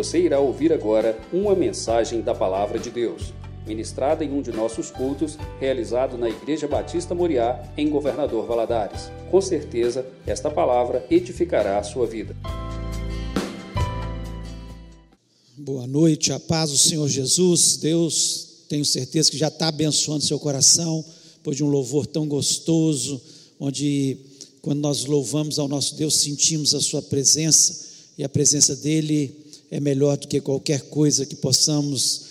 Você irá ouvir agora uma mensagem da Palavra de Deus, ministrada em um de nossos cultos, realizado na Igreja Batista Moriá, em Governador Valadares. Com certeza, esta palavra edificará a sua vida. Boa noite, a paz do Senhor Jesus. Deus, tenho certeza que já está abençoando seu coração, depois de um louvor tão gostoso, onde, quando nós louvamos ao nosso Deus, sentimos a sua presença, e a presença dEle é melhor do que qualquer coisa que possamos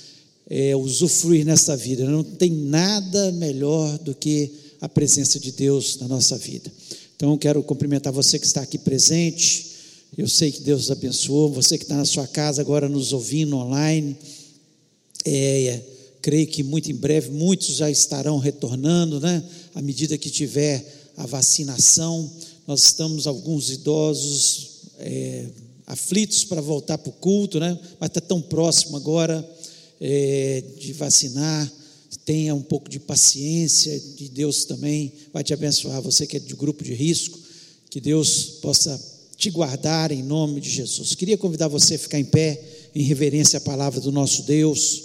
é, usufruir nessa vida. Não tem nada melhor do que a presença de Deus na nossa vida. Então, quero cumprimentar você que está aqui presente. Eu sei que Deus abençoou. Você que está na sua casa agora nos ouvindo online. É, creio que muito em breve muitos já estarão retornando, né? À medida que tiver a vacinação. Nós estamos, alguns idosos, é, aflitos para voltar para o culto, né? Mas está tão próximo agora é, de vacinar. Tenha um pouco de paciência, de Deus também vai te abençoar. Você que é de grupo de risco, que Deus possa te guardar em nome de Jesus. Queria convidar você a ficar em pé, em reverência à palavra do nosso Deus.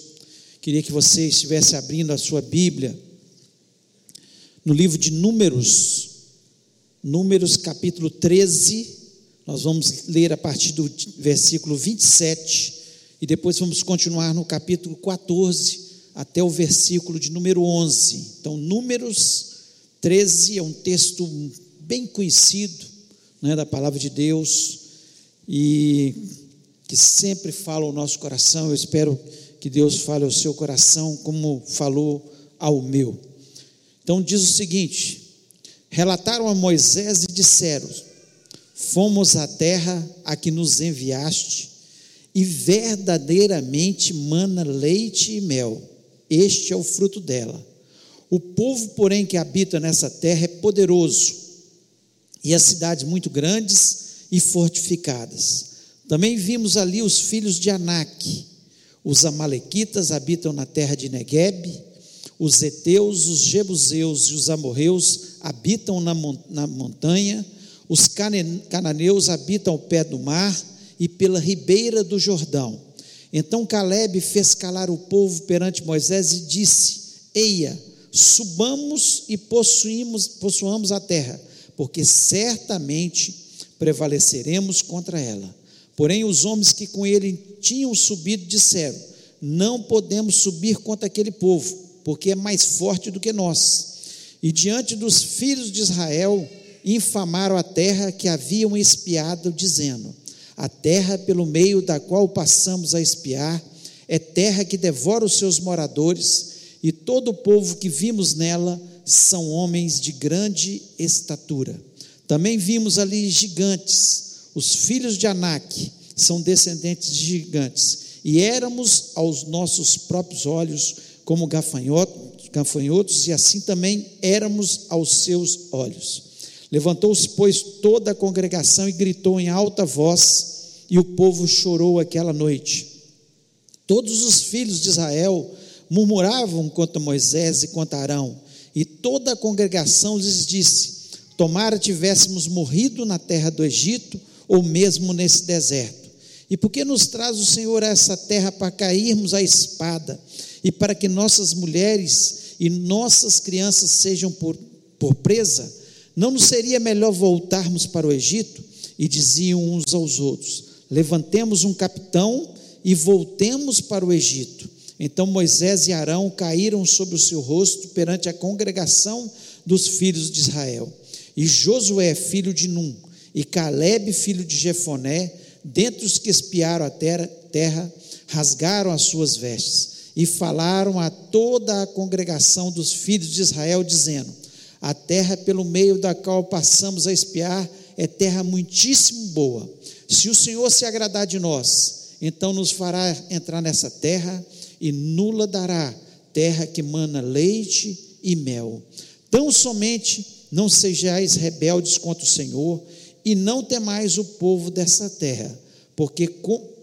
Queria que você estivesse abrindo a sua Bíblia no livro de Números, Números capítulo 13 nós vamos ler a partir do versículo 27 e depois vamos continuar no capítulo 14 até o versículo de número 11. Então, Números 13 é um texto bem conhecido né, da palavra de Deus e que sempre fala ao nosso coração. Eu espero que Deus fale ao seu coração como falou ao meu. Então, diz o seguinte: relataram a Moisés e disseram Fomos à terra a que nos enviaste, e verdadeiramente mana leite e mel. Este é o fruto dela. O povo, porém, que habita nessa terra é poderoso, e as cidades muito grandes e fortificadas. Também vimos ali os filhos de Anak. Os amalequitas habitam na terra de Negueb, os heteus, os jebuseus e os amorreus habitam na, na montanha, os cananeus habitam ao pé do mar e pela ribeira do Jordão. Então Caleb fez calar o povo perante Moisés e disse: Eia, subamos e possuímos, possuamos a terra, porque certamente prevaleceremos contra ela. Porém, os homens que com ele tinham subido disseram: Não podemos subir contra aquele povo, porque é mais forte do que nós. E diante dos filhos de Israel, infamaram a terra que haviam espiado, dizendo: A terra pelo meio da qual passamos a espiar é terra que devora os seus moradores, e todo o povo que vimos nela são homens de grande estatura. Também vimos ali gigantes, os filhos de Anak são descendentes de gigantes, e éramos aos nossos próprios olhos como gafanhotos, gafanhotos e assim também éramos aos seus olhos. Levantou-se, pois, toda a congregação e gritou em alta voz, e o povo chorou aquela noite. Todos os filhos de Israel murmuravam contra Moisés e contra Arão, e toda a congregação lhes disse: Tomara tivéssemos morrido na terra do Egito, ou mesmo nesse deserto. E por que nos traz o Senhor a essa terra para cairmos à espada, e para que nossas mulheres e nossas crianças sejam por, por presa? Não nos seria melhor voltarmos para o Egito? E diziam uns aos outros: Levantemos um capitão e voltemos para o Egito. Então Moisés e Arão caíram sobre o seu rosto perante a congregação dos filhos de Israel. E Josué, filho de Num, e Caleb, filho de Jefoné, dentre os que espiaram a terra, terra rasgaram as suas vestes e falaram a toda a congregação dos filhos de Israel, dizendo: a terra pelo meio da qual passamos a espiar é terra muitíssimo boa. Se o Senhor se agradar de nós, então nos fará entrar nessa terra e nula dará terra que mana leite e mel. Tão somente não sejais rebeldes contra o Senhor e não temais o povo dessa terra, porque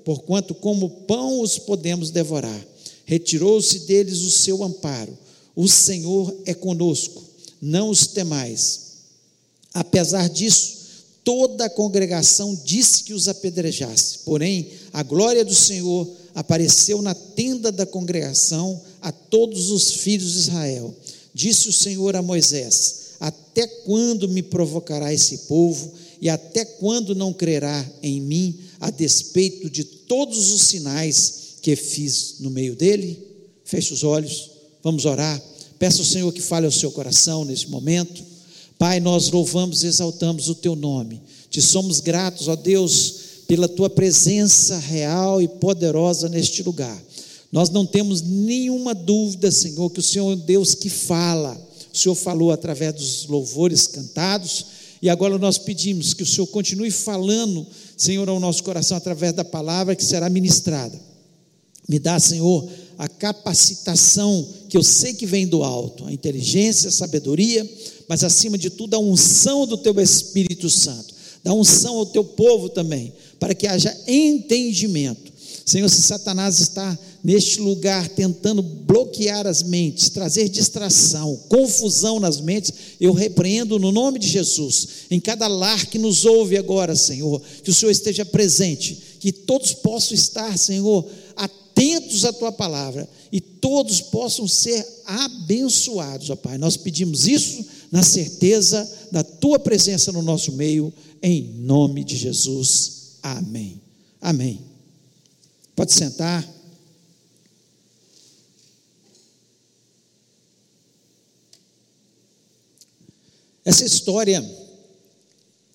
porquanto como pão os podemos devorar. Retirou-se deles o seu amparo. O Senhor é conosco não os temais. Apesar disso, Toda a congregação disse que os apedrejasse, porém a glória do Senhor apareceu na tenda da congregação a todos os filhos de Israel. Disse o Senhor a Moisés: Até quando me provocará esse povo? E até quando não crerá em mim, a despeito de todos os sinais que fiz no meio dele? Feche os olhos, vamos orar. Peça ao Senhor que fale ao seu coração nesse momento. Pai, nós louvamos e exaltamos o teu nome. Te somos gratos, ó Deus, pela tua presença real e poderosa neste lugar. Nós não temos nenhuma dúvida, Senhor, que o Senhor é Deus que fala. O Senhor falou através dos louvores cantados, e agora nós pedimos que o Senhor continue falando, Senhor, ao nosso coração através da palavra que será ministrada. Me dá, Senhor, a capacitação que eu sei que vem do alto, a inteligência, a sabedoria, mas acima de tudo a unção do teu Espírito Santo. Dá unção ao teu povo também, para que haja entendimento. Senhor, se Satanás está neste lugar tentando bloquear as mentes, trazer distração, confusão nas mentes, eu repreendo no nome de Jesus. Em cada lar que nos ouve agora, Senhor, que o Senhor esteja presente, que todos possam estar, Senhor, atentos à tua palavra e todos possam ser abençoados, ó Pai. Nós pedimos isso na certeza da tua presença no nosso meio, em nome de Jesus. Amém. Amém. Pode sentar. Essa história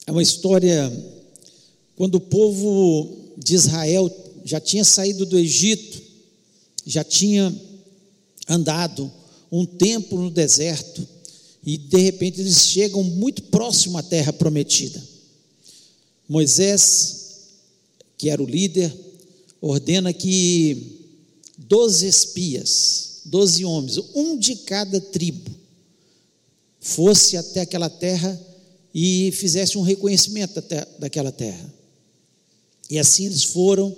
é uma história quando o povo de Israel já tinha saído do Egito, já tinha andado um tempo no deserto, e de repente eles chegam muito próximo à terra prometida. Moisés, que era o líder, ordena que doze espias, doze homens, um de cada tribo, fosse até aquela terra e fizesse um reconhecimento daquela terra. E assim eles foram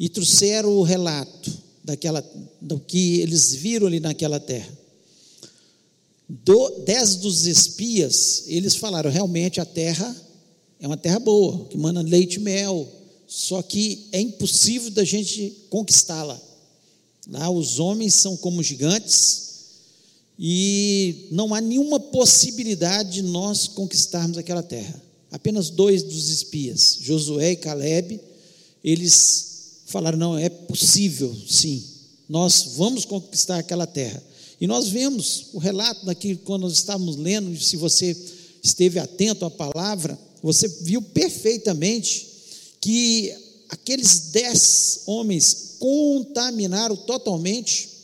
e trouxeram o relato daquela, do que eles viram ali naquela terra. Do, dez dos espias, eles falaram: realmente a terra é uma terra boa, que manda leite e mel, só que é impossível da gente conquistá-la. Lá os homens são como gigantes, e não há nenhuma possibilidade de nós conquistarmos aquela terra. Apenas dois dos espias, Josué e Caleb, eles falaram: não, é possível, sim, nós vamos conquistar aquela terra. E nós vemos o relato daqui, quando nós estávamos lendo, se você esteve atento à palavra, você viu perfeitamente que aqueles dez homens contaminaram totalmente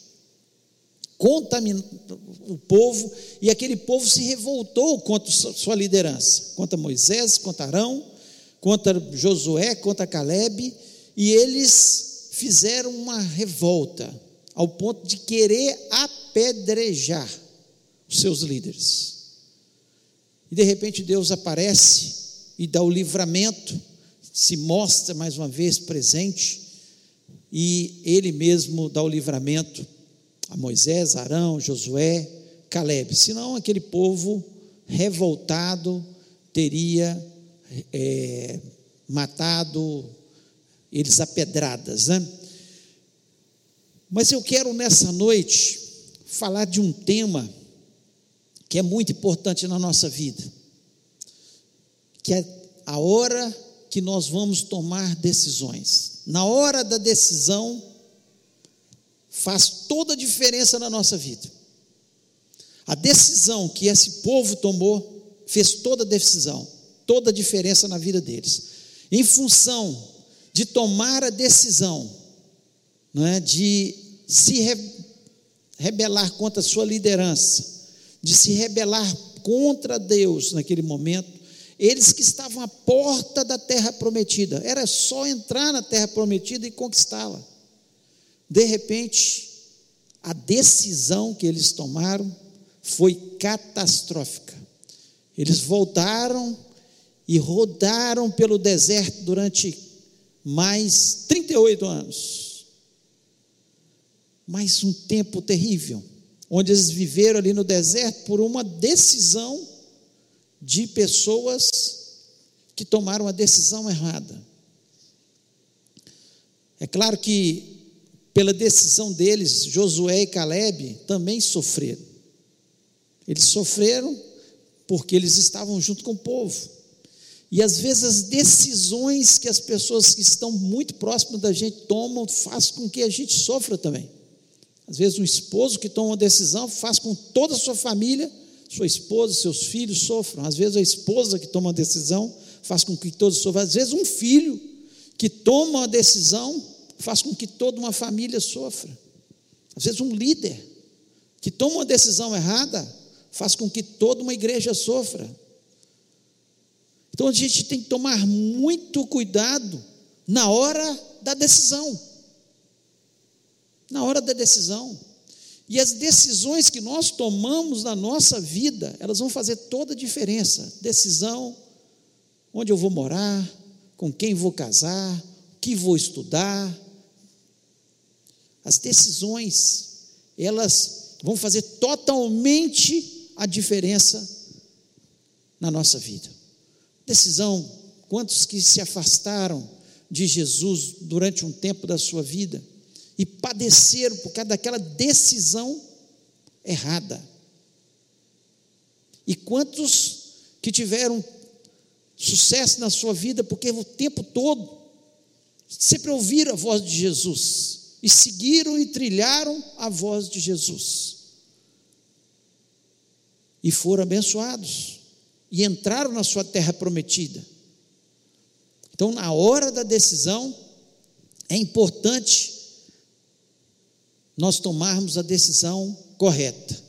o povo, e aquele povo se revoltou contra sua liderança, contra Moisés, contra Arão, contra Josué, contra Caleb, e eles fizeram uma revolta, ao ponto de querer apedrejar os seus líderes. E de repente Deus aparece e dá o livramento, se mostra mais uma vez presente, e Ele mesmo dá o livramento a Moisés, Arão, Josué, Caleb. Senão aquele povo revoltado teria é, matado eles a pedradas, né? Mas eu quero nessa noite falar de um tema que é muito importante na nossa vida, que é a hora que nós vamos tomar decisões. Na hora da decisão, faz toda a diferença na nossa vida. A decisão que esse povo tomou fez toda a decisão, toda a diferença na vida deles. Em função de tomar a decisão, não é, de se re, rebelar contra a sua liderança, de se rebelar contra Deus naquele momento, eles que estavam à porta da terra prometida, era só entrar na terra prometida e conquistá-la. De repente, a decisão que eles tomaram foi catastrófica. Eles voltaram e rodaram pelo deserto durante mais 38 anos. Mais um tempo terrível, onde eles viveram ali no deserto por uma decisão de pessoas que tomaram a decisão errada. É claro que, pela decisão deles, Josué e Caleb também sofreram. Eles sofreram porque eles estavam junto com o povo. E às vezes as decisões que as pessoas que estão muito próximas da gente tomam faz com que a gente sofra também. Às vezes um esposo que toma uma decisão faz com que toda a sua família, sua esposa, seus filhos sofram. Às vezes a esposa que toma uma decisão faz com que todos sofram. Às vezes um filho que toma uma decisão faz com que toda uma família sofra. Às vezes um líder que toma uma decisão errada faz com que toda uma igreja sofra. Então a gente tem que tomar muito cuidado na hora da decisão. Na hora da decisão. E as decisões que nós tomamos na nossa vida, elas vão fazer toda a diferença. Decisão, onde eu vou morar, com quem vou casar, o que vou estudar. As decisões, elas vão fazer totalmente a diferença na nossa vida. Decisão, quantos que se afastaram de Jesus durante um tempo da sua vida e padeceram por causa daquela decisão errada. E quantos que tiveram sucesso na sua vida porque o tempo todo sempre ouviram a voz de Jesus e seguiram e trilharam a voz de Jesus. E foram abençoados e entraram na sua terra prometida. Então, na hora da decisão, é importante nós tomarmos a decisão correta.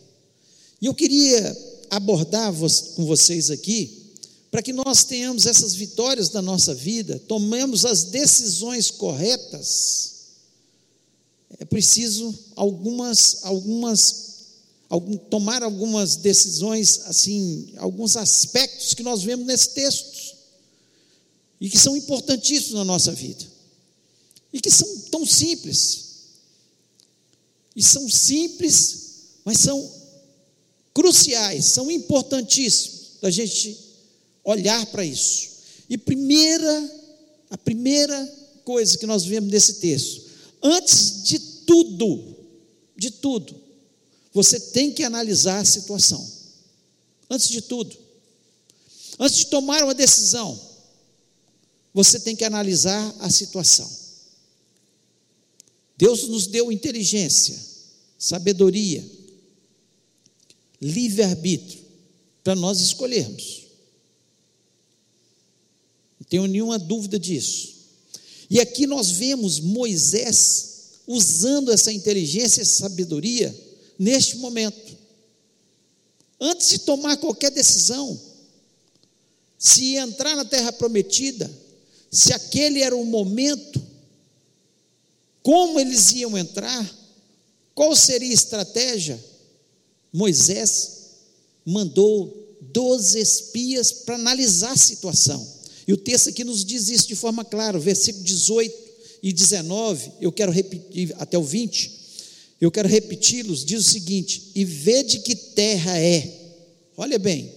E eu queria abordar com vocês aqui, para que nós tenhamos essas vitórias da nossa vida, tomemos as decisões corretas, é preciso algumas, algumas algum, tomar algumas decisões, assim, alguns aspectos que nós vemos nesse texto e que são importantíssimos na nossa vida e que são tão simples e são simples, mas são cruciais, são importantíssimos da gente olhar para isso. E primeira, a primeira coisa que nós vemos nesse texto, antes de tudo, de tudo, você tem que analisar a situação. Antes de tudo. Antes de tomar uma decisão, você tem que analisar a situação. Deus nos deu inteligência, sabedoria, livre-arbítrio para nós escolhermos. Não tenho nenhuma dúvida disso. E aqui nós vemos Moisés usando essa inteligência, essa sabedoria neste momento. Antes de tomar qualquer decisão, se entrar na terra prometida, se aquele era o momento, como eles iam entrar, qual seria a estratégia? Moisés mandou 12 espias para analisar a situação. E o texto aqui nos diz isso de forma clara, versículo 18 e 19, eu quero repetir até o 20 eu quero repeti-los, diz o seguinte: e vede que terra é. Olha bem,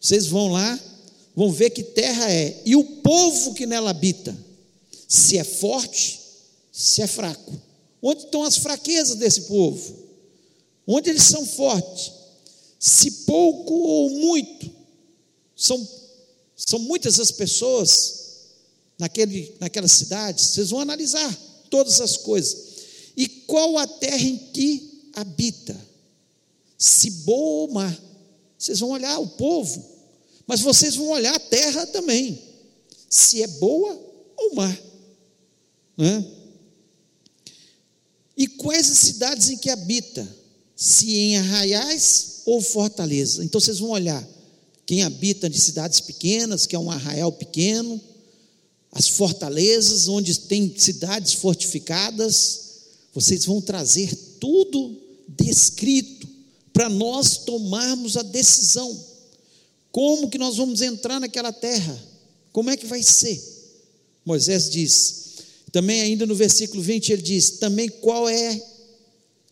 vocês vão lá, vão ver que terra é, e o povo que nela habita, se é forte, se é fraco. Onde estão as fraquezas desse povo? Onde eles são fortes? Se pouco ou muito, são, são muitas as pessoas naquele, naquela cidade, vocês vão analisar todas as coisas e qual a terra em que habita? Se boa ou má. Vocês vão olhar o povo, mas vocês vão olhar a terra também. Se é boa ou má. Né? E quais as cidades em que habita? Se em arraiais ou fortaleza. Então vocês vão olhar quem habita em cidades pequenas, que é um arraial pequeno, as fortalezas, onde tem cidades fortificadas, vocês vão trazer tudo descrito para nós tomarmos a decisão. Como que nós vamos entrar naquela terra? Como é que vai ser? Moisés diz, também ainda no versículo 20 ele diz: também qual é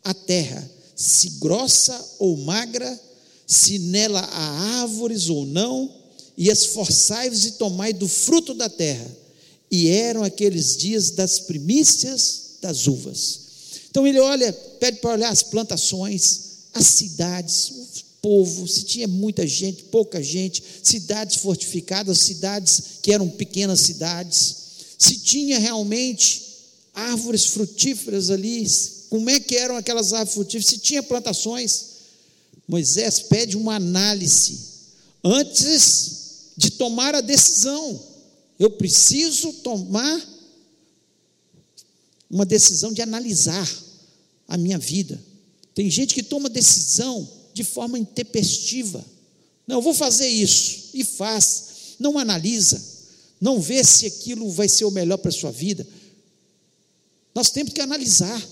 a terra, se grossa ou magra, se nela há árvores ou não, e esforçai-vos e tomai do fruto da terra. E eram aqueles dias das primícias das uvas. Então ele olha, pede para olhar as plantações, as cidades, o povo, se tinha muita gente, pouca gente, cidades fortificadas, cidades que eram pequenas cidades, se tinha realmente árvores frutíferas ali, como é que eram aquelas árvores frutíferas, se tinha plantações. Moisés pede uma análise antes de tomar a decisão. Eu preciso tomar uma decisão de analisar a minha vida. Tem gente que toma decisão de forma intempestiva. Não, vou fazer isso e faz, não analisa, não vê se aquilo vai ser o melhor para a sua vida. Nós temos que analisar.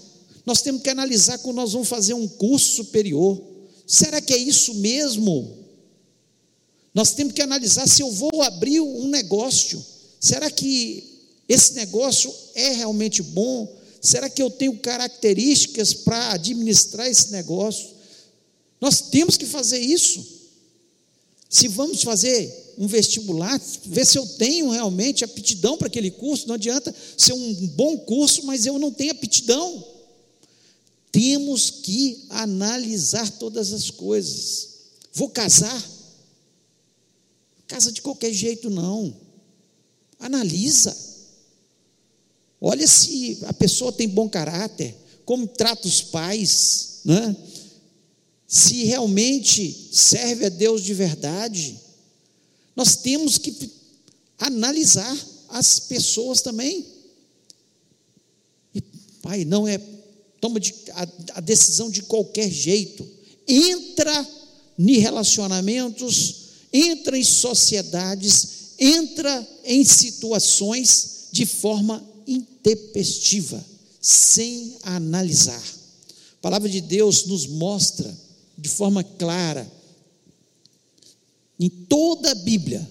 Nós temos que analisar quando nós vamos fazer um curso superior. Será que é isso mesmo? Nós temos que analisar se eu vou abrir um negócio. Será que esse negócio é realmente bom? Será que eu tenho características para administrar esse negócio? Nós temos que fazer isso. Se vamos fazer um vestibular, ver se eu tenho realmente aptidão para aquele curso, não adianta ser um bom curso, mas eu não tenho aptidão. Temos que analisar todas as coisas. Vou casar? Casa de qualquer jeito, não. Analisa. Olha se a pessoa tem bom caráter, como trata os pais, né? se realmente serve a Deus de verdade. Nós temos que analisar as pessoas também. E, pai, não é, toma de, a, a decisão de qualquer jeito. Entra em relacionamentos, entra em sociedades, entra em situações de forma intempestiva, sem analisar. A palavra de Deus nos mostra de forma clara, em toda a Bíblia,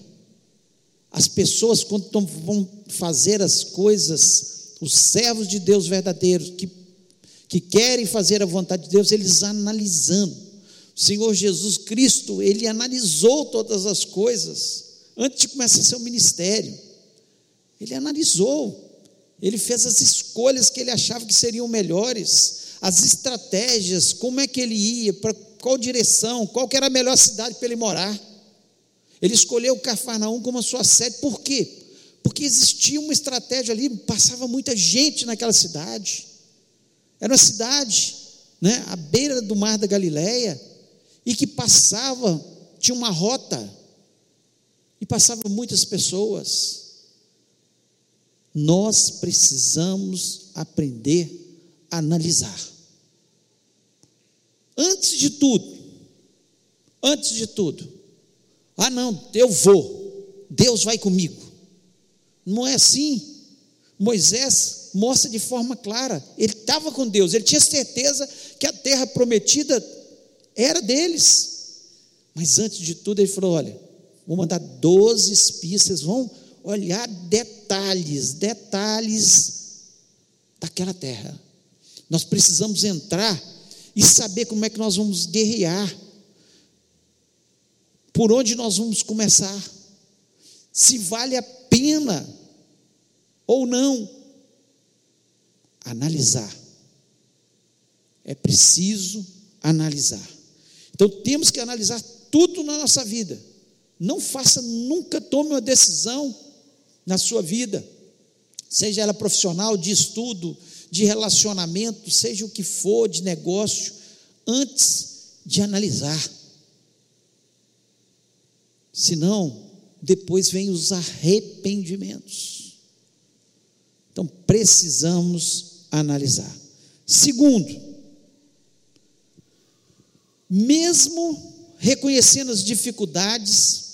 as pessoas, quando vão fazer as coisas, os servos de Deus verdadeiros, que, que querem fazer a vontade de Deus, eles analisando. O Senhor Jesus Cristo, ele analisou todas as coisas antes de começar seu ministério. Ele analisou, ele fez as escolhas que ele achava que seriam melhores, as estratégias, como é que ele ia, para qual direção, qual era a melhor cidade para ele morar. Ele escolheu Cafarnaum como a sua sede, por quê? Porque existia uma estratégia ali, passava muita gente naquela cidade. Era uma cidade, né, à beira do mar da Galileia, e que passava, tinha uma rota, e passavam muitas pessoas. Nós precisamos aprender a analisar. Antes de tudo, antes de tudo, ah, não, eu vou, Deus vai comigo. Não é assim. Moisés mostra de forma clara, ele estava com Deus, ele tinha certeza que a terra prometida era deles. Mas antes de tudo, ele falou: olha, vou mandar 12 espias, vocês vão olhar detalhes, detalhes daquela terra. Nós precisamos entrar e saber como é que nós vamos guerrear. Por onde nós vamos começar? Se vale a pena ou não analisar. É preciso analisar. Então temos que analisar tudo na nossa vida. Não faça, nunca tome uma decisão na sua vida, seja ela profissional, de estudo, de relacionamento, seja o que for, de negócio, antes de analisar. Senão, depois vem os arrependimentos. Então, precisamos analisar. Segundo, mesmo reconhecendo as dificuldades,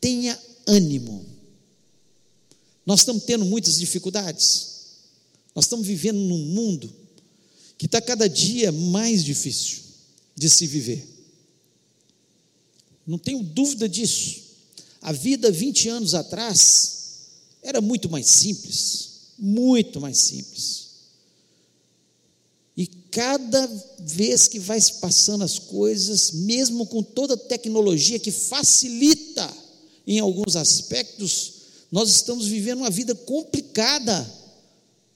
tenha ânimo. Nós estamos tendo muitas dificuldades. Nós estamos vivendo num mundo que está cada dia mais difícil de se viver. Não tenho dúvida disso. A vida 20 anos atrás era muito mais simples, muito mais simples. E cada vez que vai se passando as coisas, mesmo com toda a tecnologia que facilita em alguns aspectos, nós estamos vivendo uma vida complicada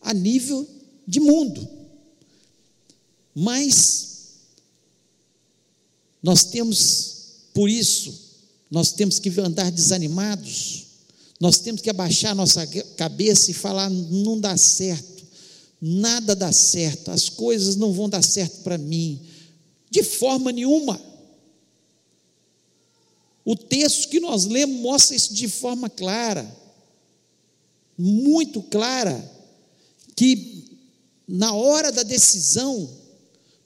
a nível de mundo. Mas nós temos, por isso, nós temos que andar desanimados, nós temos que abaixar nossa cabeça e falar: não dá certo, nada dá certo, as coisas não vão dar certo para mim, de forma nenhuma. O texto que nós lemos mostra isso de forma clara, muito clara, que na hora da decisão,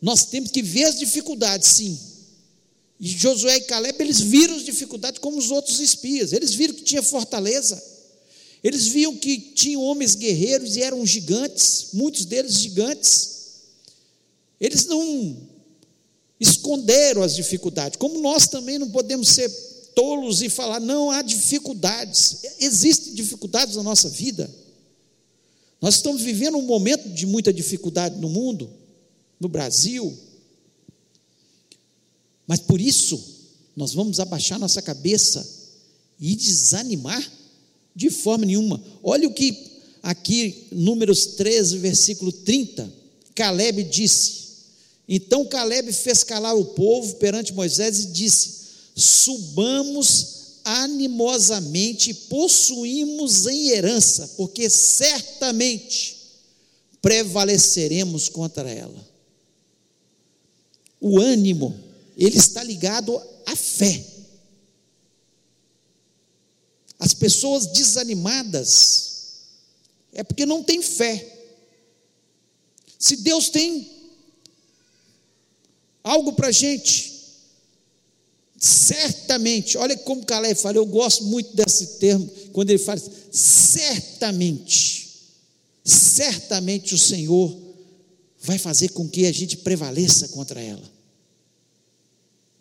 nós temos que ver as dificuldades, sim. E Josué e Caleb, eles viram as dificuldades como os outros espias, eles viram que tinha fortaleza, eles viam que tinham homens guerreiros e eram gigantes, muitos deles gigantes. Eles não esconderam as dificuldades, como nós também não podemos ser tolos e falar, não há dificuldades, existem dificuldades na nossa vida. Nós estamos vivendo um momento de muita dificuldade no mundo, no Brasil, mas por isso nós vamos abaixar nossa cabeça e desanimar de forma nenhuma. Olha o que aqui, Números 13, versículo 30, Caleb disse. Então Caleb fez calar o povo perante Moisés e disse: Subamos animosamente possuímos em herança, porque certamente prevaleceremos contra ela. O ânimo, ele está ligado à fé. As pessoas desanimadas é porque não tem fé. Se Deus tem algo para a gente, certamente, olha como Caleb fala, eu gosto muito desse termo, quando ele fala, certamente, certamente o Senhor vai fazer com que a gente prevaleça contra ela.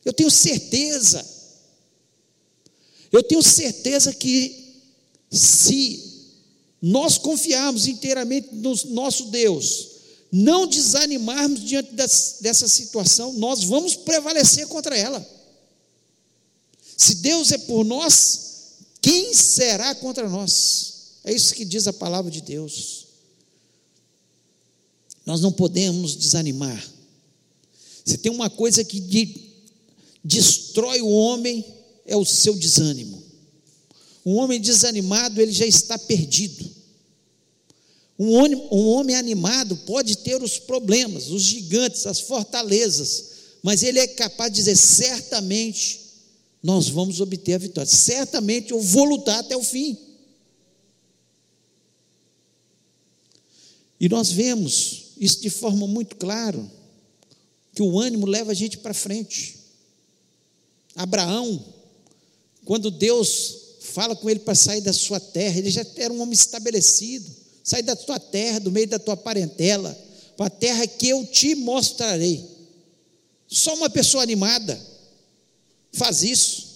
Eu tenho certeza, eu tenho certeza que se nós confiarmos inteiramente no nosso Deus, não desanimarmos diante dessa situação, nós vamos prevalecer contra ela. Se Deus é por nós, quem será contra nós? É isso que diz a palavra de Deus. Nós não podemos desanimar. Se tem uma coisa que de, destrói o homem, é o seu desânimo. Um homem desanimado, ele já está perdido. Um homem, um homem animado pode ter os problemas, os gigantes, as fortalezas, mas ele é capaz de dizer: certamente nós vamos obter a vitória. Certamente eu vou lutar até o fim. E nós vemos isso de forma muito clara, que o ânimo leva a gente para frente. Abraão, quando Deus fala com ele para sair da sua terra, ele já era um homem estabelecido. Sai da tua terra, do meio da tua parentela, para a terra que eu te mostrarei. Só uma pessoa animada faz isso.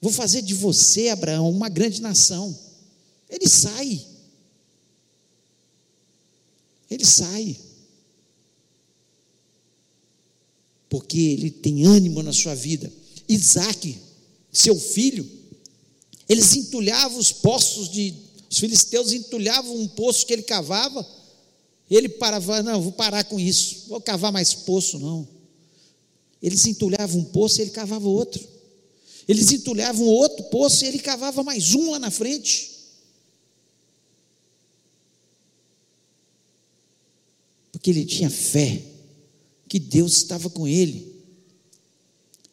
Vou fazer de você, Abraão, uma grande nação. Ele sai. Ele sai. Porque ele tem ânimo na sua vida. Isaac, seu filho, eles entulhavam os poços de. Os filisteus entulhavam um poço que ele cavava ele parava, não, vou parar com isso, vou cavar mais poço, não. Eles entulhavam um poço e ele cavava outro. Eles entulhavam outro poço e ele cavava mais um lá na frente. Porque ele tinha fé que Deus estava com ele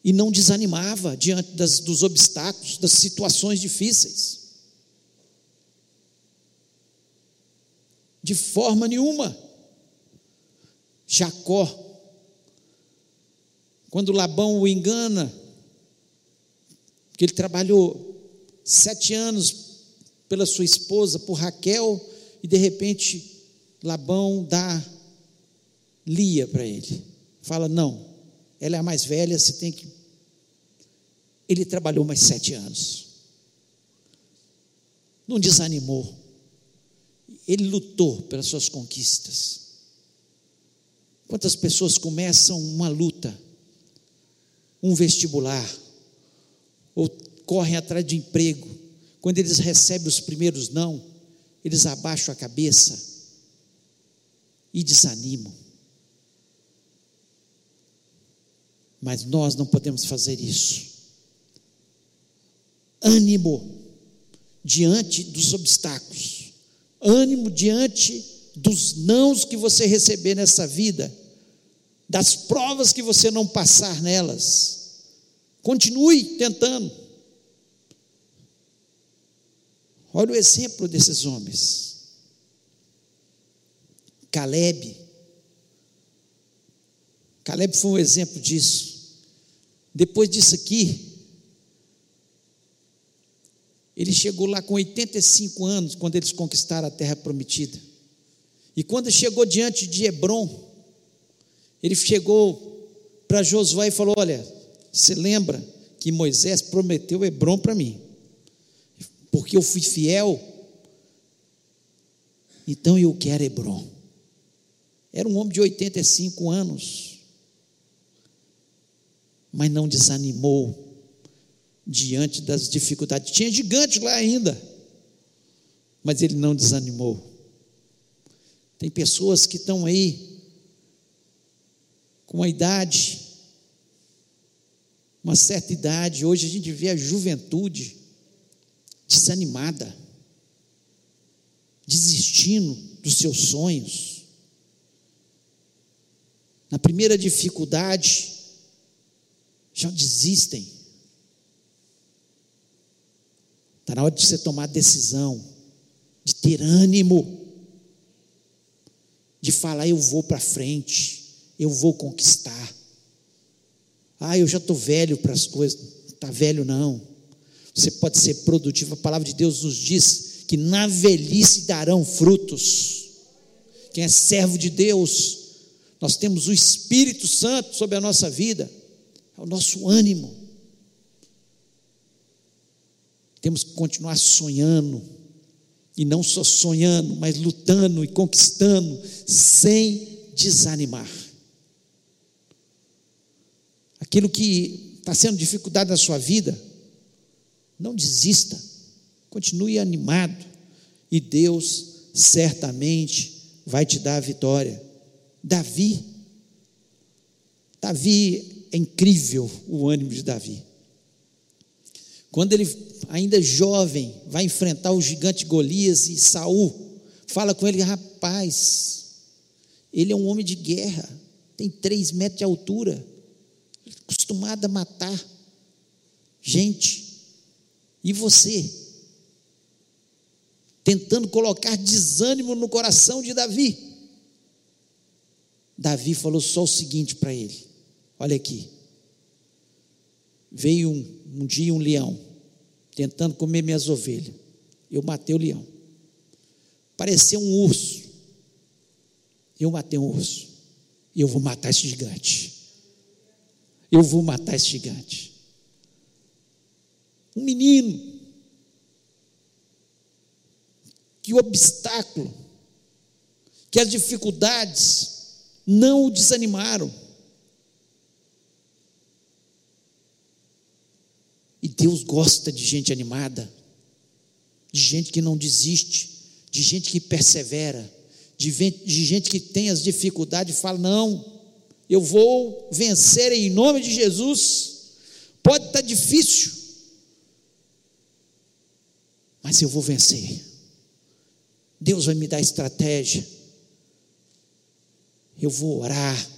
e não desanimava diante das, dos obstáculos, das situações difíceis. De forma nenhuma. Jacó, quando Labão o engana, que ele trabalhou sete anos pela sua esposa, por Raquel, e de repente Labão dá Lia para ele. Fala: não, ela é a mais velha, você tem que. Ele trabalhou mais sete anos. Não desanimou ele lutou pelas suas conquistas. Quantas pessoas começam uma luta um vestibular, ou correm atrás de emprego, quando eles recebem os primeiros não, eles abaixam a cabeça e desanimam. Mas nós não podemos fazer isso. Ânimo diante dos obstáculos, ânimo diante dos nãos que você receber nessa vida, das provas que você não passar nelas. Continue tentando. Olha o exemplo desses homens. Caleb. Caleb foi um exemplo disso. Depois disso aqui, ele chegou lá com 85 anos, quando eles conquistaram a terra prometida. E quando chegou diante de Hebron, ele chegou para Josué e falou: Olha, você lembra que Moisés prometeu Hebron para mim? Porque eu fui fiel, então eu quero Hebron. Era um homem de 85 anos, mas não desanimou diante das dificuldades. Tinha gigante lá ainda, mas ele não desanimou. Tem pessoas que estão aí com uma idade, uma certa idade, hoje a gente vê a juventude desanimada, desistindo dos seus sonhos. Na primeira dificuldade, já desistem. Está na hora de você tomar decisão, de ter ânimo, de falar: eu vou para frente, eu vou conquistar. Ah, eu já estou velho para as coisas. Está velho, não. Você pode ser produtivo. A palavra de Deus nos diz que na velhice darão frutos. Quem é servo de Deus, nós temos o Espírito Santo sobre a nossa vida, é o nosso ânimo. Temos que continuar sonhando, e não só sonhando, mas lutando e conquistando, sem desanimar. Aquilo que está sendo dificuldade na sua vida, não desista, continue animado, e Deus certamente vai te dar a vitória. Davi, Davi é incrível o ânimo de Davi. Quando ele ainda jovem vai enfrentar o gigante Golias e Saul fala com ele, rapaz, ele é um homem de guerra, tem três metros de altura, acostumado a matar gente. E você? Tentando colocar desânimo no coração de Davi. Davi falou só o seguinte para ele: olha aqui. Veio um, um dia um leão tentando comer minhas ovelhas. Eu matei o leão. Pareceu um urso. Eu matei um urso. E eu vou matar esse gigante. Eu vou matar esse gigante. Um menino. Que o obstáculo, que as dificuldades não o desanimaram. Deus gosta de gente animada, de gente que não desiste, de gente que persevera, de, gente que tem as dificuldades e fala: não, eu vou vencer em nome de Jesus. Pode estar difícil, mas eu vou vencer. Deus vai me dar estratégia. Eu vou orar.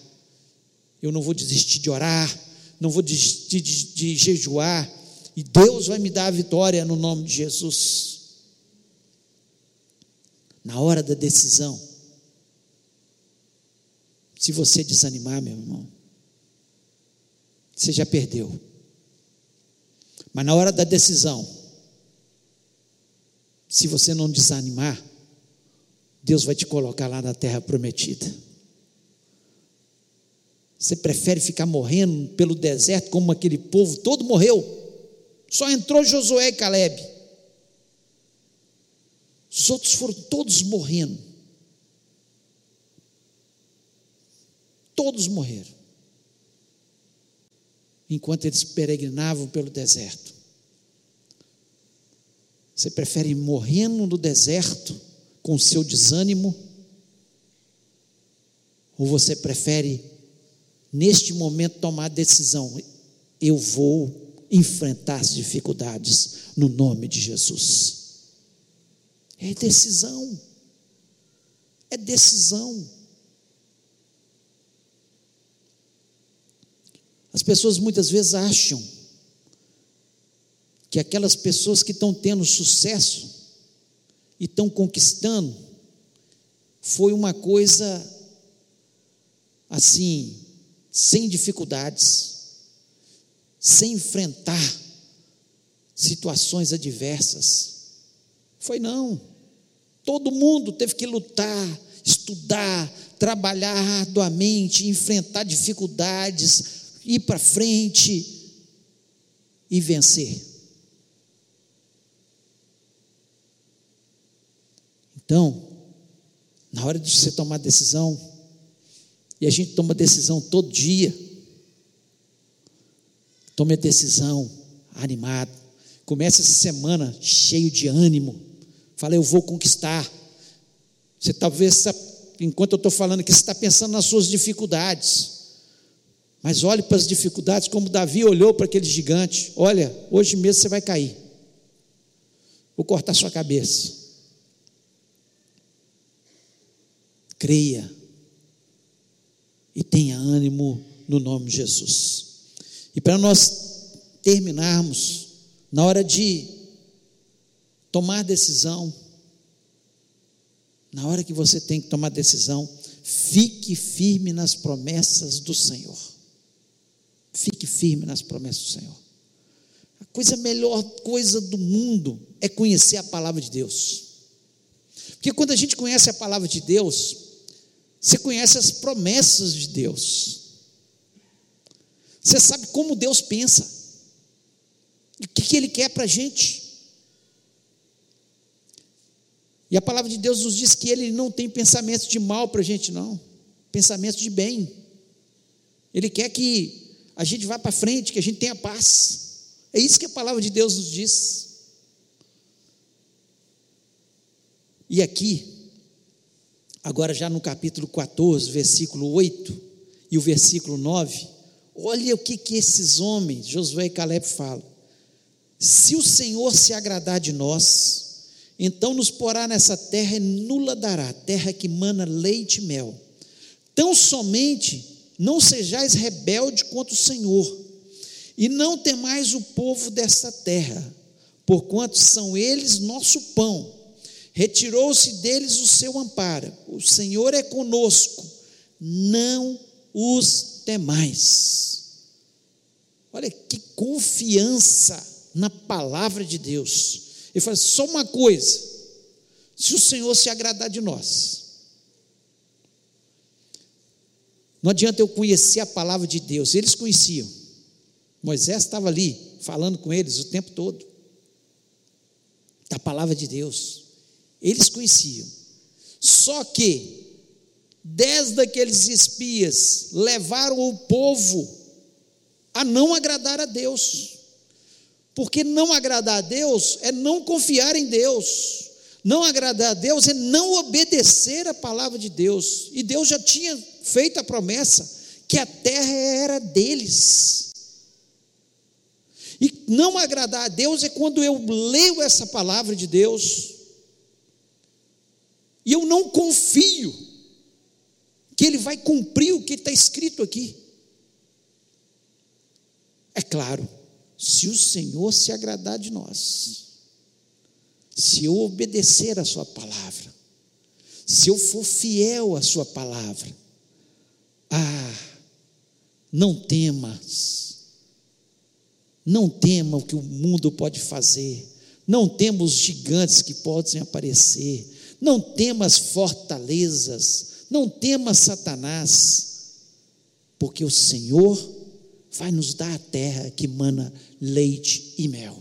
Eu não vou desistir de orar. Não vou desistir de, de, de jejuar. E Deus vai me dar a vitória no nome de Jesus. Na hora da decisão, se você desanimar, meu irmão, você já perdeu. Mas na hora da decisão, se você não desanimar, Deus vai te colocar lá na terra prometida. Você prefere ficar morrendo pelo deserto como aquele povo todo morreu? Só entrou Josué e Caleb. Os outros foram todos morrendo. Todos morreram. enquanto eles peregrinavam pelo deserto? Você prefere ir morrendo no deserto com seu desânimo? Ou você prefere, neste momento, tomar a decisão? Eu vou enfrentar as dificuldades no nome de Jesus. É decisão. É decisão. As pessoas muitas vezes acham que aquelas pessoas que estão tendo sucesso e estão conquistando foi uma coisa assim, sem dificuldades sem enfrentar situações adversas. Foi não. Todo mundo teve que lutar, estudar, trabalhar arduamente, enfrentar dificuldades, ir para frente e vencer. Então, na hora de você tomar decisão, e a gente toma decisão todo dia, Tome a decisão, animado. Comece essa semana cheio de ânimo. Fala, eu vou conquistar. Você talvez, enquanto eu estou falando aqui, você está pensando nas suas dificuldades. Mas olhe para as dificuldades como Davi olhou para aquele gigante. Olha, hoje mesmo você vai cair. Vou cortar sua cabeça. Creia e tenha ânimo no nome de Jesus. E para nós terminarmos, na hora de tomar decisão, na hora que você tem que tomar decisão, fique firme nas promessas do Senhor. Fique firme nas promessas do Senhor. A coisa melhor coisa do mundo é conhecer a palavra de Deus. Porque quando a gente conhece a palavra de Deus, você conhece as promessas de Deus. Você sabe como Deus pensa. E o que, que Ele quer para a gente. E a palavra de Deus nos diz que Ele não tem pensamentos de mal para a gente, não. Pensamentos de bem. Ele quer que a gente vá para frente, que a gente tenha paz. É isso que a palavra de Deus nos diz. E aqui, agora já no capítulo 14, versículo 8 e o versículo 9, Olha o que, que esses homens, Josué e Caleb, falam. Se o Senhor se agradar de nós, então nos porá nessa terra e nula dará, terra que mana leite e mel. Tão somente não sejais rebelde contra o Senhor, e não temais o povo desta terra, porquanto são eles nosso pão. Retirou-se deles o seu amparo, o Senhor é conosco, não os temais. Olha que confiança na palavra de Deus. Ele fala: só uma coisa, se o Senhor se agradar de nós, não adianta eu conhecer a palavra de Deus, eles conheciam. Moisés estava ali falando com eles o tempo todo, da palavra de Deus, eles conheciam. Só que, dez daqueles espias levaram o povo a não agradar a Deus. Porque não agradar a Deus é não confiar em Deus. Não agradar a Deus é não obedecer a palavra de Deus. E Deus já tinha feito a promessa que a terra era deles. E não agradar a Deus é quando eu leio essa palavra de Deus e eu não confio que Ele vai cumprir o que está escrito aqui. É claro, se o Senhor se agradar de nós, se eu obedecer a Sua palavra, se eu for fiel à Sua palavra, ah, não temas, não tema o que o mundo pode fazer, não temos gigantes que podem aparecer, não temas fortalezas, não temas Satanás, porque o Senhor vai nos dar a terra que mana leite e mel.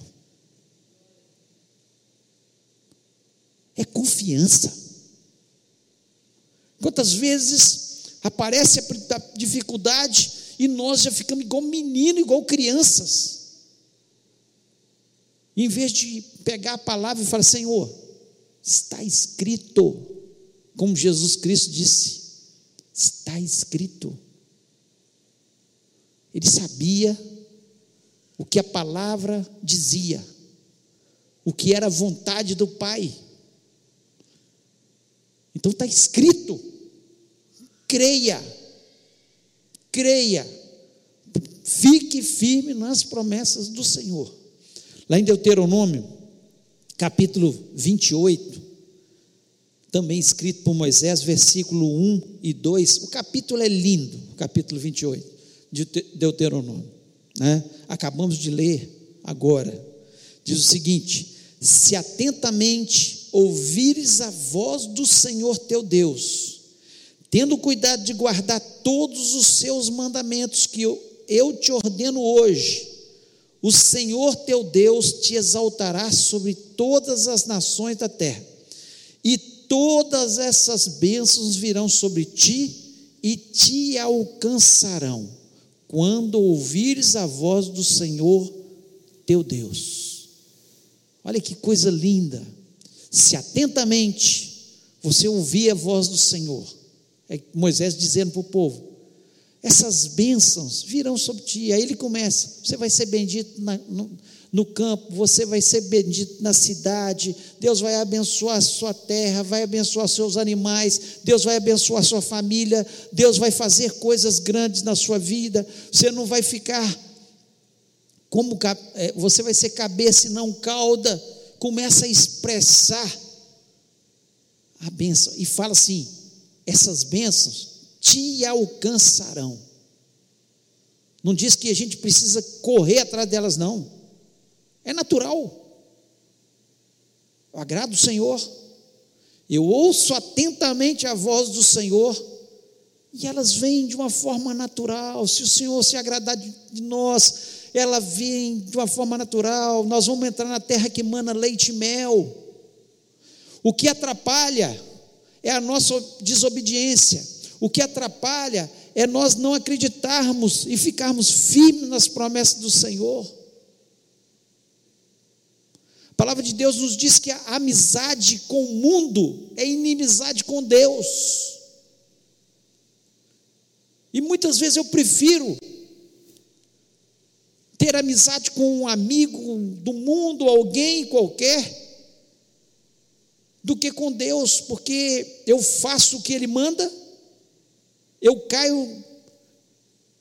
É confiança. Quantas vezes aparece a dificuldade e nós já ficamos igual menino, igual crianças. Em vez de pegar a palavra e falar, Senhor, está escrito, como Jesus Cristo disse, está escrito. Ele sabia o que a palavra dizia, o que era a vontade do Pai. Então está escrito, creia, creia, fique firme nas promessas do Senhor. Lá em Deuteronômio, capítulo 28, também escrito por Moisés, versículo 1 e 2. O capítulo é lindo, capítulo 28 de Deuteronômio. Né? Acabamos de ler agora. Diz o seguinte: Se atentamente ouvires a voz do Senhor teu Deus, tendo cuidado de guardar todos os seus mandamentos que eu, eu te ordeno hoje, o Senhor teu Deus te exaltará sobre todas as nações da terra, todas essas bênçãos virão sobre ti e te alcançarão, quando ouvires a voz do Senhor teu Deus. Olha que coisa linda. Se atentamente você ouvir a voz do Senhor, é Moisés dizendo para o povo: essas bênçãos virão sobre ti. Aí ele começa: você vai ser bendito na, no, no, campo, você vai ser bendito na cidade, Deus vai abençoar a sua terra, vai abençoar seus animais, Deus vai abençoar sua família, Deus vai fazer coisas grandes na sua vida. Você não vai ficar como é, você vai ser cabeça e não cauda. Começa a expressar a bênção e fala assim: essas bênçãos te alcançarão. Não diz que a gente precisa correr atrás delas, não. É natural. Eu agrado o Senhor. Eu ouço atentamente a voz do Senhor. E elas vêm de uma forma natural. Se o Senhor se agradar de nós, ela vem de uma forma natural. Nós vamos entrar na terra que mana leite e mel. O que atrapalha é a nossa desobediência. O que atrapalha é nós não acreditarmos e ficarmos firmes nas promessas do Senhor. A palavra de Deus nos diz que a amizade com o mundo é inimizade com Deus. E muitas vezes eu prefiro ter amizade com um amigo do mundo, alguém qualquer, do que com Deus, porque eu faço o que Ele manda eu caio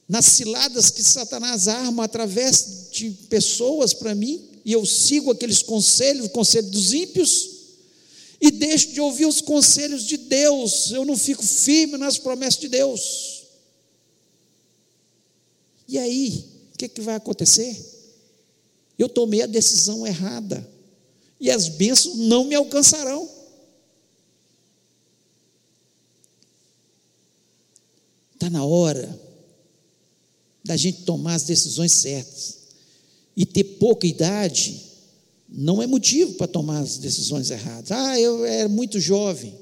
nas ciladas que Satanás arma através de pessoas para mim, e eu sigo aqueles conselhos, o conselho dos ímpios, e deixo de ouvir os conselhos de Deus, eu não fico firme nas promessas de Deus. E aí, o que, que vai acontecer? Eu tomei a decisão errada, e as bênçãos não me alcançarão. Está na hora da gente tomar as decisões certas. E ter pouca idade não é motivo para tomar as decisões erradas. Ah, eu era muito jovem.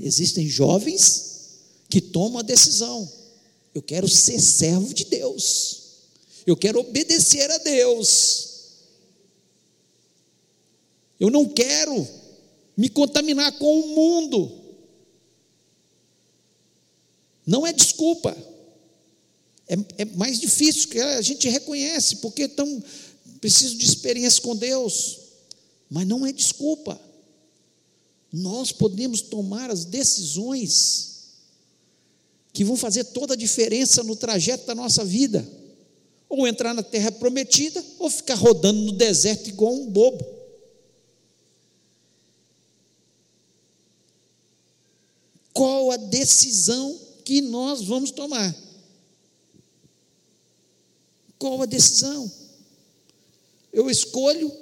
Existem jovens que tomam a decisão. Eu quero ser servo de Deus. Eu quero obedecer a Deus. Eu não quero me contaminar com o mundo. Não é desculpa. É, é mais difícil, que a gente reconhece, porque tão preciso de experiência com Deus. Mas não é desculpa. Nós podemos tomar as decisões que vão fazer toda a diferença no trajeto da nossa vida. Ou entrar na terra prometida, ou ficar rodando no deserto igual um bobo. Qual a decisão que nós vamos tomar. Qual a decisão? Eu escolho,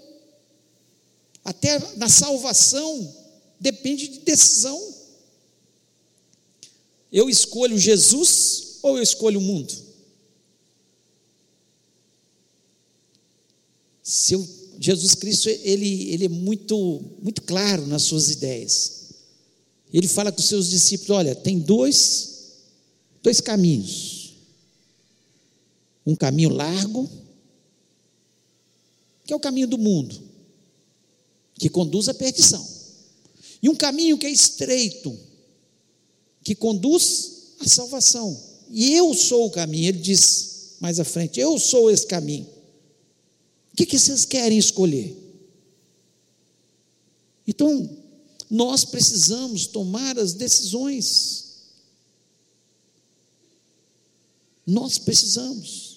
até na salvação, depende de decisão. Eu escolho Jesus ou eu escolho o mundo? Eu, Jesus Cristo ele, ele é muito, muito claro nas suas ideias. Ele fala com os seus discípulos: olha, tem dois dois caminhos. Um caminho largo, que é o caminho do mundo, que conduz à perdição. E um caminho que é estreito, que conduz à salvação. E eu sou o caminho, ele diz mais à frente: eu sou esse caminho. O que, vocês querem escolher? Então, nós precisamos tomar as decisões. Nós precisamos.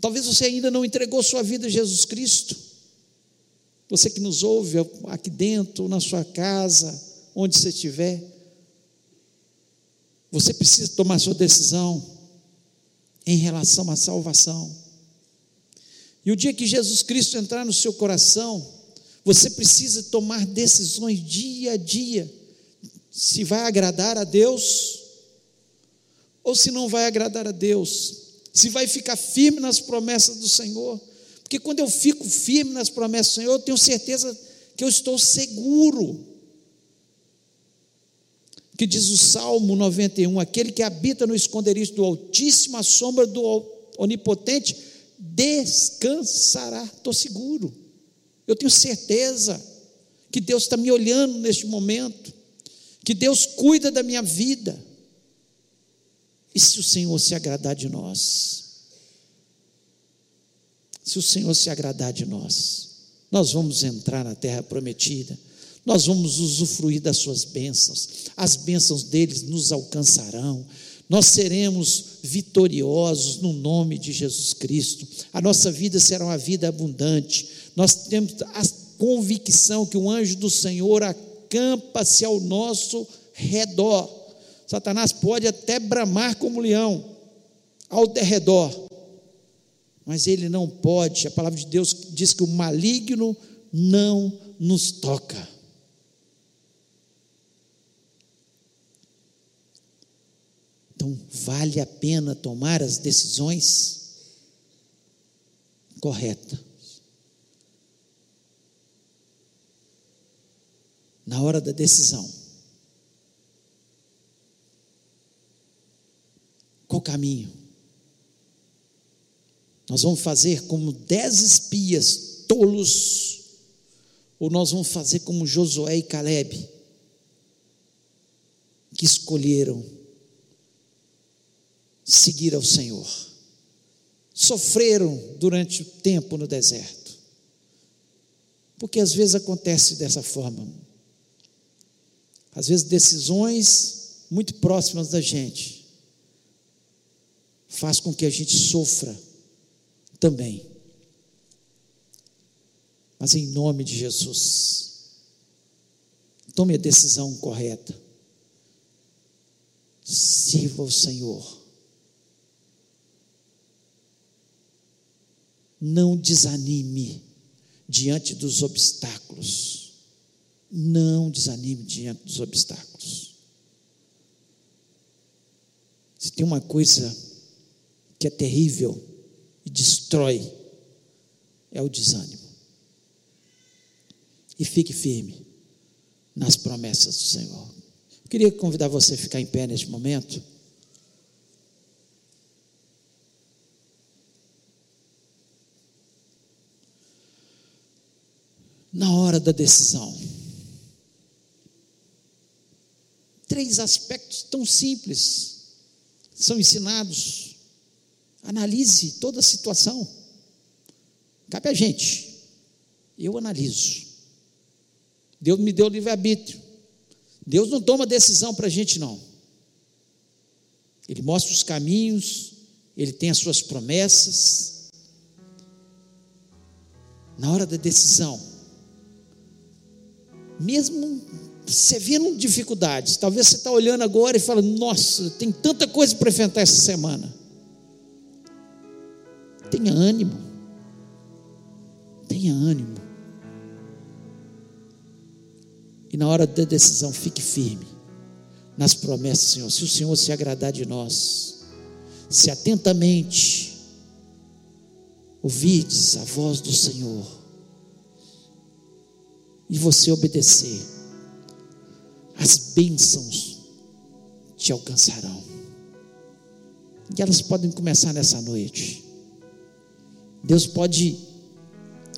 Talvez você ainda não entregou sua vida a Jesus Cristo. Você que nos ouve aqui dentro, na sua casa, onde você estiver. Você precisa tomar sua decisão em relação à salvação. E o dia que Jesus Cristo entrar no seu coração, você precisa tomar decisões dia a dia, se vai agradar a Deus ou se não vai agradar a Deus, se vai ficar firme nas promessas do Senhor, porque quando eu fico firme nas promessas do Senhor, eu tenho certeza que eu estou seguro. Que diz o Salmo 91: aquele que habita no esconderijo do Altíssimo, à sombra do Onipotente, descansará, estou seguro. Eu tenho certeza que Deus está me olhando neste momento, que Deus cuida da minha vida. E se o Senhor se agradar de nós? Se o Senhor se agradar de nós, nós vamos entrar na terra prometida, nós vamos usufruir das suas bênçãos, as bênçãos deles nos alcançarão, nós seremos vitoriosos no nome de Jesus Cristo, a nossa vida será uma vida abundante, nós temos a convicção que o anjo do Senhor acampa-se ao nosso redor. Satanás pode até bramar como leão ao derredor, mas ele não pode. A palavra de Deus diz que o maligno não nos toca. Então, vale a pena tomar as decisões corretas. na hora da decisão. Qual caminho? Nós vamos fazer como dez espias tolos, ou nós vamos fazer como Josué e Caleb, que escolheram seguir ao Senhor, sofreram durante o tempo no deserto, porque às vezes acontece dessa forma, às vezes decisões muito próximas da gente faz com que a gente sofra também. Mas em nome de Jesus, tome a decisão correta. Sirva o Senhor. Não desanime diante dos obstáculos. Não desanime diante dos obstáculos. Se tem uma coisa que é terrível e destrói, é o desânimo. E fique firme nas promessas do Senhor. Eu queria convidar você a ficar em pé neste momento. Na hora da decisão. três aspectos tão simples são ensinados. Analise toda a situação. Cabe a gente. Eu analiso. Deus me deu livre-arbítrio. Deus não toma decisão para a gente, não. Ele mostra os caminhos, ele tem as suas promessas. Na hora da decisão, mesmo você vendo dificuldades, talvez você está olhando agora e fala: Nossa, tem tanta coisa para enfrentar essa semana. Tenha ânimo. Tenha ânimo. E na hora da decisão, fique firme nas promessas do Senhor. Se o Senhor se agradar de nós, se atentamente ouvides a voz do Senhor e você obedecer, as bênçãos te alcançarão. E elas podem começar nessa noite. Deus pode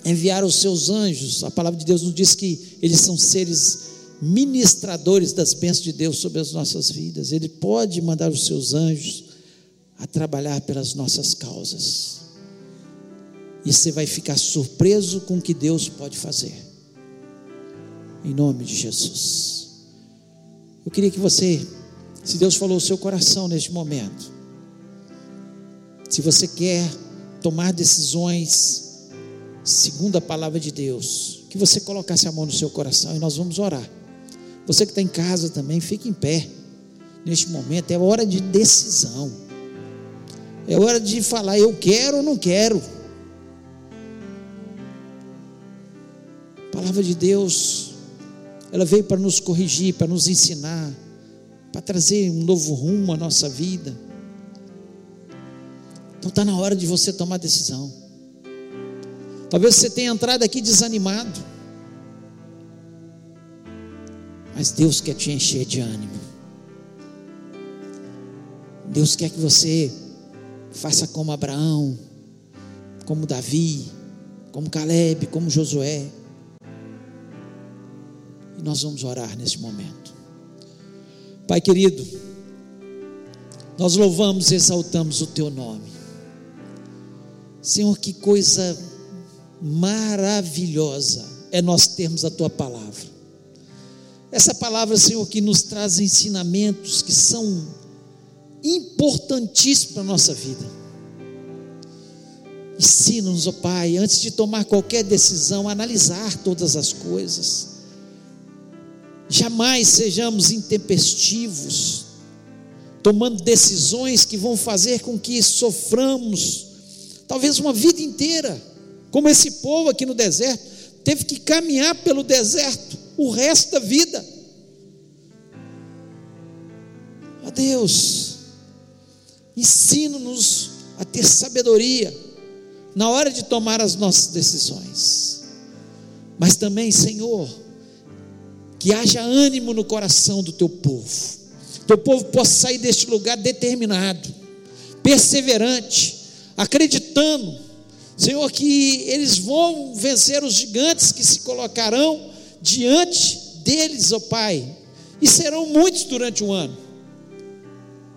enviar os seus anjos. A palavra de Deus nos diz que eles são seres ministradores das bênçãos de Deus sobre as nossas vidas. Ele pode mandar os seus anjos a trabalhar pelas nossas causas. E você vai ficar surpreso com o que Deus pode fazer. Em nome de Jesus. Eu queria que você, se Deus falou o seu coração neste momento, se você quer tomar decisões segundo a palavra de Deus, que você colocasse a mão no seu coração e nós vamos orar. Você que está em casa também, fique em pé. Neste momento é hora de decisão. É hora de falar, eu quero ou não quero. A palavra de Deus, ela veio para nos corrigir, para nos ensinar, para trazer um novo rumo à nossa vida. Então está na hora de você tomar decisão. Talvez você tenha entrado aqui desanimado. Mas Deus quer te encher de ânimo. Deus quer que você faça como Abraão, como Davi, como Caleb, como Josué. E nós vamos orar nesse momento. Pai querido, nós louvamos e exaltamos o teu nome. Senhor, que coisa maravilhosa é nós termos a tua palavra. Essa palavra, Senhor, que nos traz ensinamentos que são importantíssimos para a nossa vida. Ensina-nos, ó oh Pai, antes de tomar qualquer decisão, analisar todas as coisas. Jamais sejamos intempestivos, tomando decisões que vão fazer com que soframos, talvez uma vida inteira como esse povo aqui no deserto, teve que caminhar pelo deserto o resto da vida. Ó Deus, ensina-nos a ter sabedoria na hora de tomar as nossas decisões. Mas também, Senhor, que haja ânimo no coração do teu povo. Teu povo possa sair deste lugar determinado, perseverante, acreditando Senhor, que eles vão vencer os gigantes que se colocarão diante deles, ó oh Pai, e serão muitos durante o ano.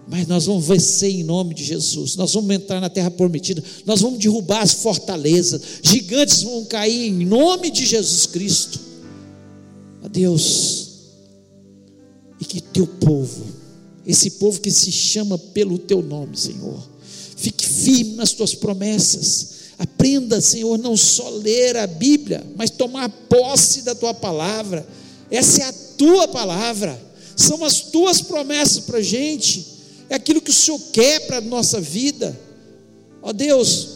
Mas nós vamos vencer em nome de Jesus. Nós vamos entrar na terra prometida. Nós vamos derrubar as fortalezas. Gigantes vão cair em nome de Jesus Cristo. Ó Deus, e que teu povo, esse povo que se chama pelo teu nome, Senhor, fique firme nas tuas promessas Aprenda, Senhor, não só ler a Bíblia, mas tomar posse da tua palavra. Essa é a tua palavra, são as tuas promessas para a gente, é aquilo que o Senhor quer para a nossa vida. Ó Deus,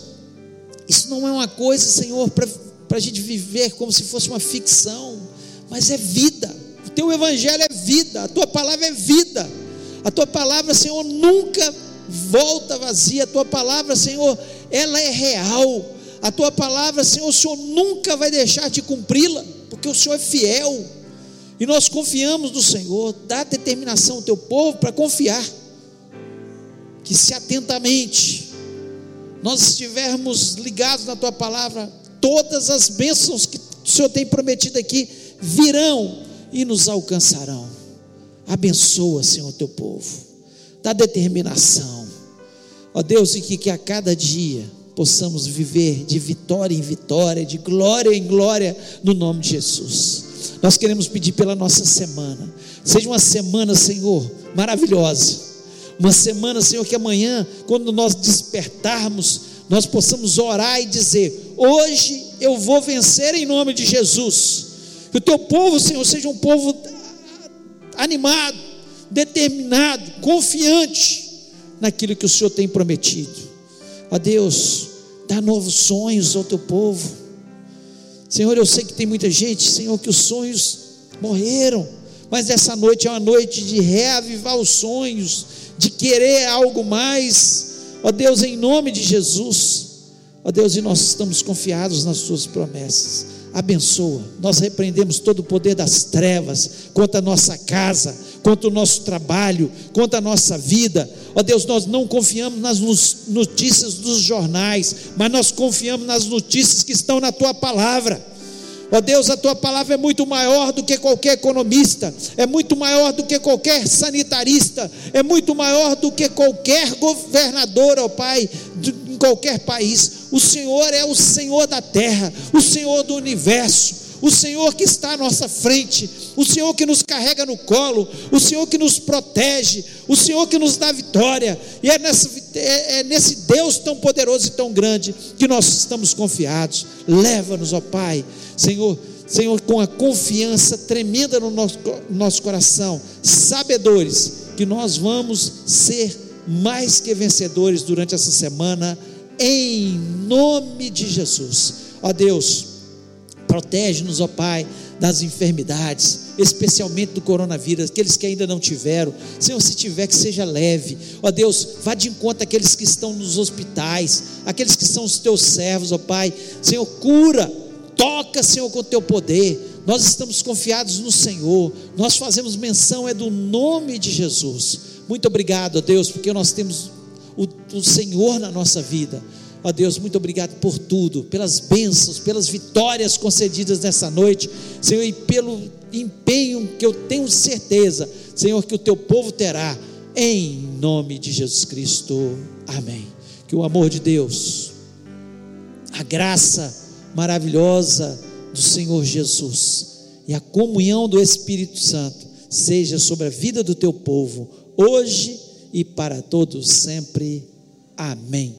isso não é uma coisa, Senhor, para a gente viver como se fosse uma ficção, mas é vida. O teu evangelho é vida, a tua palavra é vida. A tua palavra, Senhor, nunca volta vazia. A tua palavra, Senhor, ela é real. A tua palavra, Senhor, o Senhor nunca vai deixar de cumpri-la, porque o Senhor é fiel. E nós confiamos no Senhor. Dá determinação ao teu povo para confiar. Que se atentamente nós estivermos ligados na tua palavra, todas as bênçãos que o Senhor tem prometido aqui virão e nos alcançarão. Abençoa, Senhor, teu povo. Dá determinação Ó Deus, e que, que a cada dia possamos viver de vitória em vitória, de glória em glória, no nome de Jesus. Nós queremos pedir pela nossa semana. Seja uma semana, Senhor, maravilhosa. Uma semana, Senhor, que amanhã, quando nós despertarmos, nós possamos orar e dizer: Hoje eu vou vencer em nome de Jesus. Que o teu povo, Senhor, seja um povo animado, determinado, confiante naquilo que o Senhor tem prometido. Ó Deus, dá novos sonhos ao teu povo. Senhor, eu sei que tem muita gente, Senhor, que os sonhos morreram, mas essa noite é uma noite de reavivar os sonhos, de querer algo mais. Ó Deus, em nome de Jesus. Ó Deus, e nós estamos confiados nas tuas promessas. Abençoa. Nós repreendemos todo o poder das trevas contra a nossa casa, quanto ao nosso trabalho, quanto à nossa vida. Ó Deus, nós não confiamos nas notícias dos jornais, mas nós confiamos nas notícias que estão na tua palavra. Ó Deus, a tua palavra é muito maior do que qualquer economista, é muito maior do que qualquer sanitarista, é muito maior do que qualquer governador, ó Pai, de, em qualquer país. O Senhor é o Senhor da terra, o Senhor do universo o Senhor que está à nossa frente, o Senhor que nos carrega no colo, o Senhor que nos protege, o Senhor que nos dá vitória, e é, nessa, é, é nesse Deus tão poderoso e tão grande que nós estamos confiados. Leva-nos, ó Pai, Senhor, Senhor, com a confiança tremenda no nosso, nosso coração, sabedores que nós vamos ser mais que vencedores durante essa semana, em nome de Jesus. Ó Deus, Protege-nos, ó Pai, das enfermidades, especialmente do coronavírus, aqueles que ainda não tiveram. Senhor, se tiver, que seja leve. Ó Deus, vá de encontro àqueles que estão nos hospitais, aqueles que são os teus servos, ó Pai. Senhor, cura, toca, Senhor, com o teu poder. Nós estamos confiados no Senhor. Nós fazemos menção é do nome de Jesus. Muito obrigado, ó Deus, porque nós temos o, o Senhor na nossa vida. Ó Deus, muito obrigado por tudo, pelas bênçãos, pelas vitórias concedidas nessa noite, Senhor, e pelo empenho que eu tenho certeza, Senhor, que o teu povo terá, em nome de Jesus Cristo. Amém. Que o amor de Deus, a graça maravilhosa do Senhor Jesus e a comunhão do Espírito Santo seja sobre a vida do teu povo, hoje e para todos sempre. Amém.